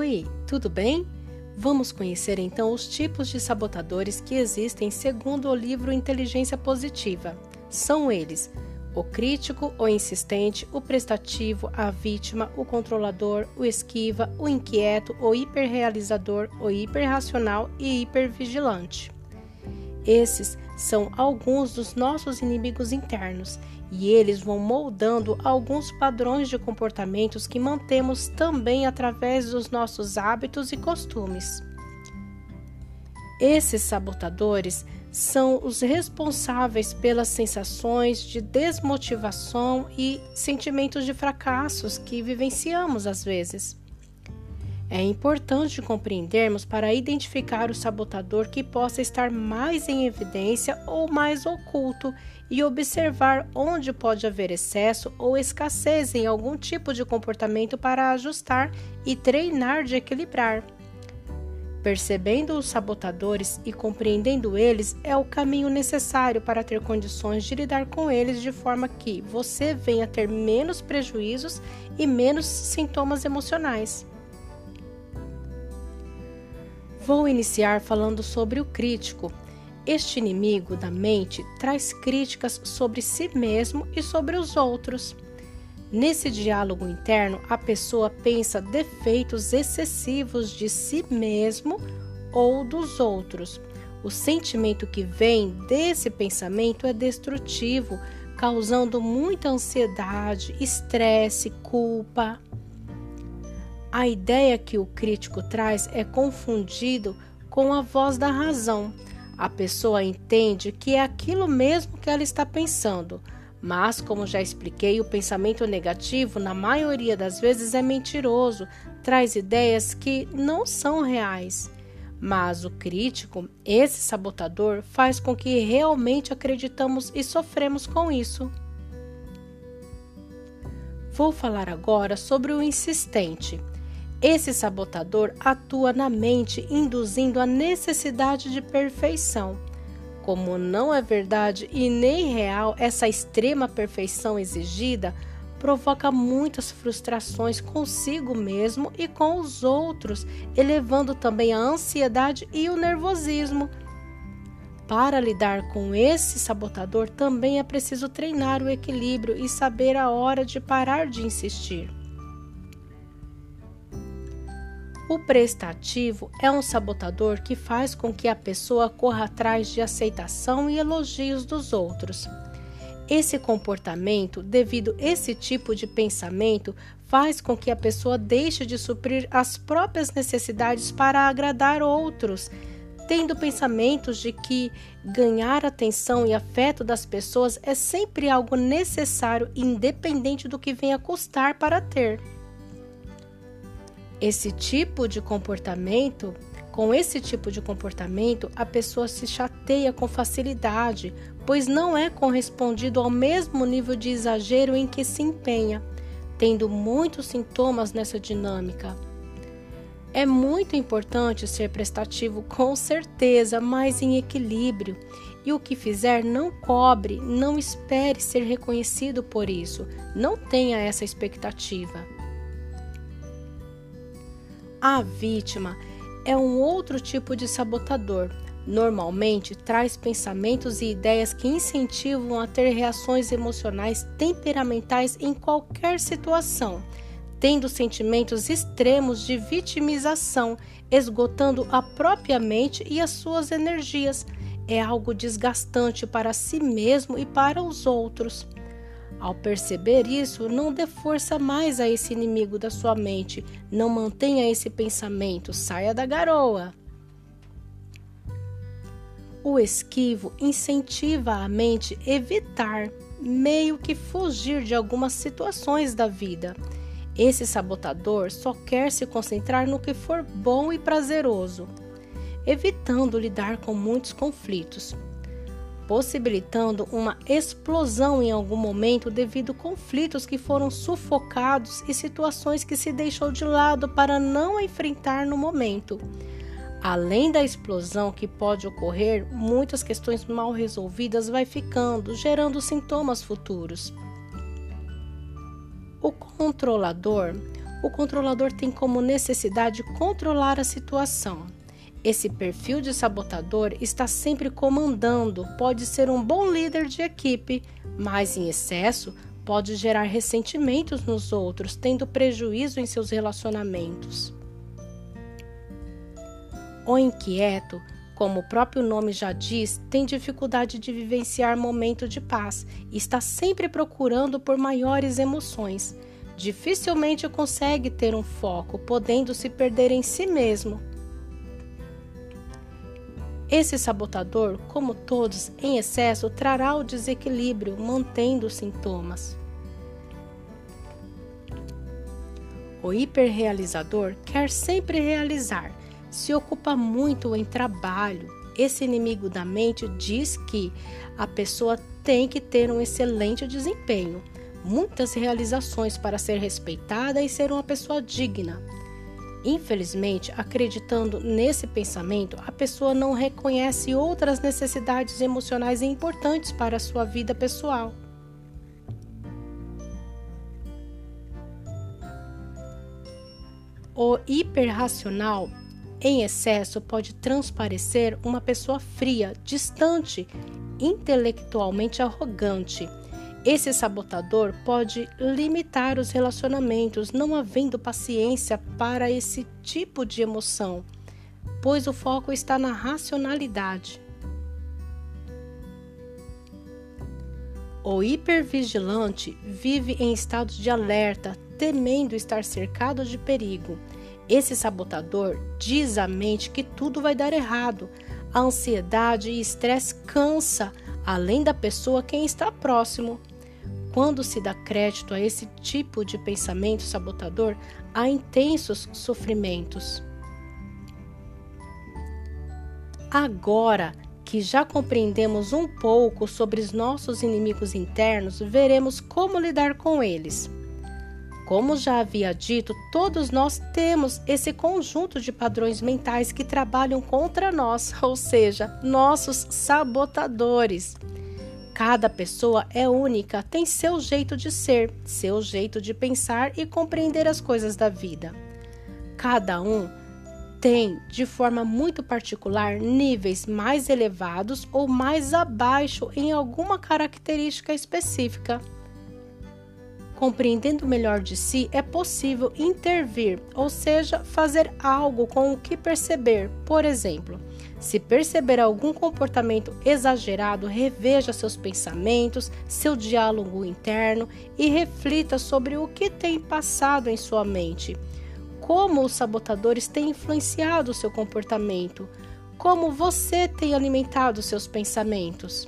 Oi, tudo bem? Vamos conhecer então os tipos de sabotadores que existem segundo o livro Inteligência Positiva. São eles: o crítico, o insistente, o prestativo, a vítima, o controlador, o esquiva, o inquieto, o hiperrealizador, o hiperracional e hipervigilante. Esses são alguns dos nossos inimigos internos e eles vão moldando alguns padrões de comportamentos que mantemos também através dos nossos hábitos e costumes. Esses sabotadores são os responsáveis pelas sensações de desmotivação e sentimentos de fracassos que vivenciamos às vezes. É importante compreendermos para identificar o sabotador que possa estar mais em evidência ou mais oculto e observar onde pode haver excesso ou escassez em algum tipo de comportamento para ajustar e treinar de equilibrar. Percebendo os sabotadores e compreendendo eles é o caminho necessário para ter condições de lidar com eles de forma que você venha ter menos prejuízos e menos sintomas emocionais. Vou iniciar falando sobre o crítico. Este inimigo da mente traz críticas sobre si mesmo e sobre os outros. Nesse diálogo interno, a pessoa pensa defeitos excessivos de si mesmo ou dos outros. O sentimento que vem desse pensamento é destrutivo, causando muita ansiedade, estresse, culpa. A ideia que o crítico traz é confundido com a voz da razão. A pessoa entende que é aquilo mesmo que ela está pensando, mas, como já expliquei, o pensamento negativo, na maioria das vezes, é mentiroso, traz ideias que não são reais. Mas o crítico, esse sabotador, faz com que realmente acreditamos e sofremos com isso. Vou falar agora sobre o insistente. Esse sabotador atua na mente, induzindo a necessidade de perfeição. Como não é verdade e nem real essa extrema perfeição exigida, provoca muitas frustrações consigo mesmo e com os outros, elevando também a ansiedade e o nervosismo. Para lidar com esse sabotador, também é preciso treinar o equilíbrio e saber a hora de parar de insistir. O prestativo é um sabotador que faz com que a pessoa corra atrás de aceitação e elogios dos outros. Esse comportamento, devido a esse tipo de pensamento, faz com que a pessoa deixe de suprir as próprias necessidades para agradar outros, tendo pensamentos de que ganhar atenção e afeto das pessoas é sempre algo necessário, independente do que venha custar para ter. Esse tipo de comportamento, com esse tipo de comportamento, a pessoa se chateia com facilidade, pois não é correspondido ao mesmo nível de exagero em que se empenha, tendo muitos sintomas nessa dinâmica. É muito importante ser prestativo, com certeza, mas em equilíbrio. E o que fizer, não cobre, não espere ser reconhecido por isso. Não tenha essa expectativa. A vítima é um outro tipo de sabotador. Normalmente traz pensamentos e ideias que incentivam a ter reações emocionais temperamentais em qualquer situação, tendo sentimentos extremos de vitimização, esgotando a própria mente e as suas energias. É algo desgastante para si mesmo e para os outros. Ao perceber isso, não dê força mais a esse inimigo da sua mente, não mantenha esse pensamento, saia da garoa. O esquivo incentiva a mente a evitar, meio que fugir de algumas situações da vida. Esse sabotador só quer se concentrar no que for bom e prazeroso, evitando lidar com muitos conflitos possibilitando uma explosão em algum momento devido a conflitos que foram sufocados e situações que se deixou de lado para não enfrentar no momento. Além da explosão que pode ocorrer, muitas questões mal resolvidas vai ficando, gerando sintomas futuros. O controlador o controlador tem como necessidade controlar a situação. Esse perfil de sabotador está sempre comandando, pode ser um bom líder de equipe, mas em excesso pode gerar ressentimentos nos outros, tendo prejuízo em seus relacionamentos. O inquieto, como o próprio nome já diz, tem dificuldade de vivenciar momento de paz e está sempre procurando por maiores emoções. Dificilmente consegue ter um foco, podendo se perder em si mesmo esse sabotador, como todos, em excesso, trará o desequilíbrio, mantendo os sintomas. O hiperrealizador quer sempre realizar, se ocupa muito em trabalho. Esse inimigo da mente diz que a pessoa tem que ter um excelente desempenho, muitas realizações para ser respeitada e ser uma pessoa digna. Infelizmente, acreditando nesse pensamento, a pessoa não reconhece outras necessidades emocionais importantes para a sua vida pessoal. O hiperracional em excesso pode transparecer uma pessoa fria, distante, intelectualmente arrogante esse sabotador pode limitar os relacionamentos, não havendo paciência para esse tipo de emoção, pois o foco está na racionalidade. O hipervigilante vive em estado de alerta, temendo estar cercado de perigo. Esse sabotador diz à mente que tudo vai dar errado. A ansiedade e estresse cansa, além da pessoa quem está próximo. Quando se dá crédito a esse tipo de pensamento sabotador, há intensos sofrimentos. Agora que já compreendemos um pouco sobre os nossos inimigos internos, veremos como lidar com eles. Como já havia dito, todos nós temos esse conjunto de padrões mentais que trabalham contra nós, ou seja, nossos sabotadores. Cada pessoa é única, tem seu jeito de ser, seu jeito de pensar e compreender as coisas da vida. Cada um tem, de forma muito particular, níveis mais elevados ou mais abaixo em alguma característica específica. Compreendendo melhor de si, é possível intervir, ou seja, fazer algo com o que perceber. Por exemplo, se perceber algum comportamento exagerado, reveja seus pensamentos, seu diálogo interno e reflita sobre o que tem passado em sua mente. Como os sabotadores têm influenciado seu comportamento? Como você tem alimentado seus pensamentos?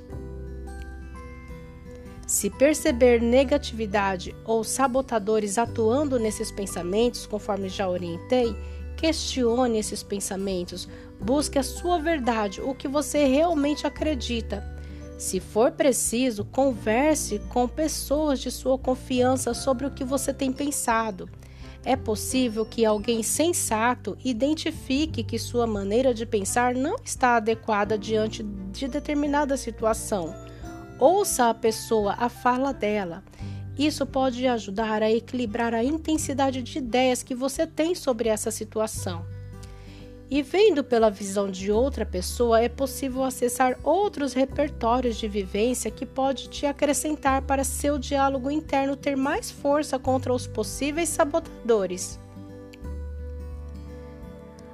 Se perceber negatividade ou sabotadores atuando nesses pensamentos, conforme já orientei, questione esses pensamentos, busque a sua verdade, o que você realmente acredita. Se for preciso, converse com pessoas de sua confiança sobre o que você tem pensado. É possível que alguém sensato identifique que sua maneira de pensar não está adequada diante de determinada situação Ouça a pessoa, a fala dela. Isso pode ajudar a equilibrar a intensidade de ideias que você tem sobre essa situação. E vendo pela visão de outra pessoa, é possível acessar outros repertórios de vivência que pode te acrescentar para seu diálogo interno ter mais força contra os possíveis sabotadores.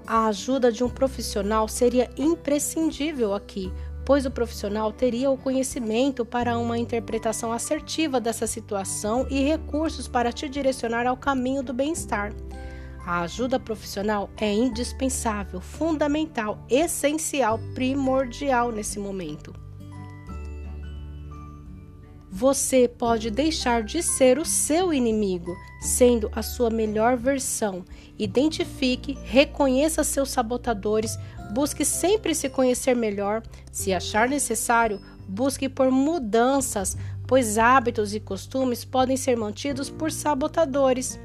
A ajuda de um profissional seria imprescindível aqui, pois o profissional teria o conhecimento para uma interpretação assertiva dessa situação e recursos para te direcionar ao caminho do bem-estar. A ajuda profissional é indispensável, fundamental, essencial, primordial nesse momento. Você pode deixar de ser o seu inimigo, sendo a sua melhor versão. Identifique, reconheça seus sabotadores, Busque sempre se conhecer melhor. Se achar necessário, busque por mudanças, pois hábitos e costumes podem ser mantidos por sabotadores.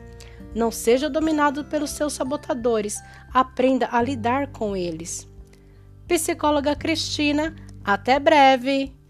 Não seja dominado pelos seus sabotadores, aprenda a lidar com eles. Psicóloga Cristina, até breve!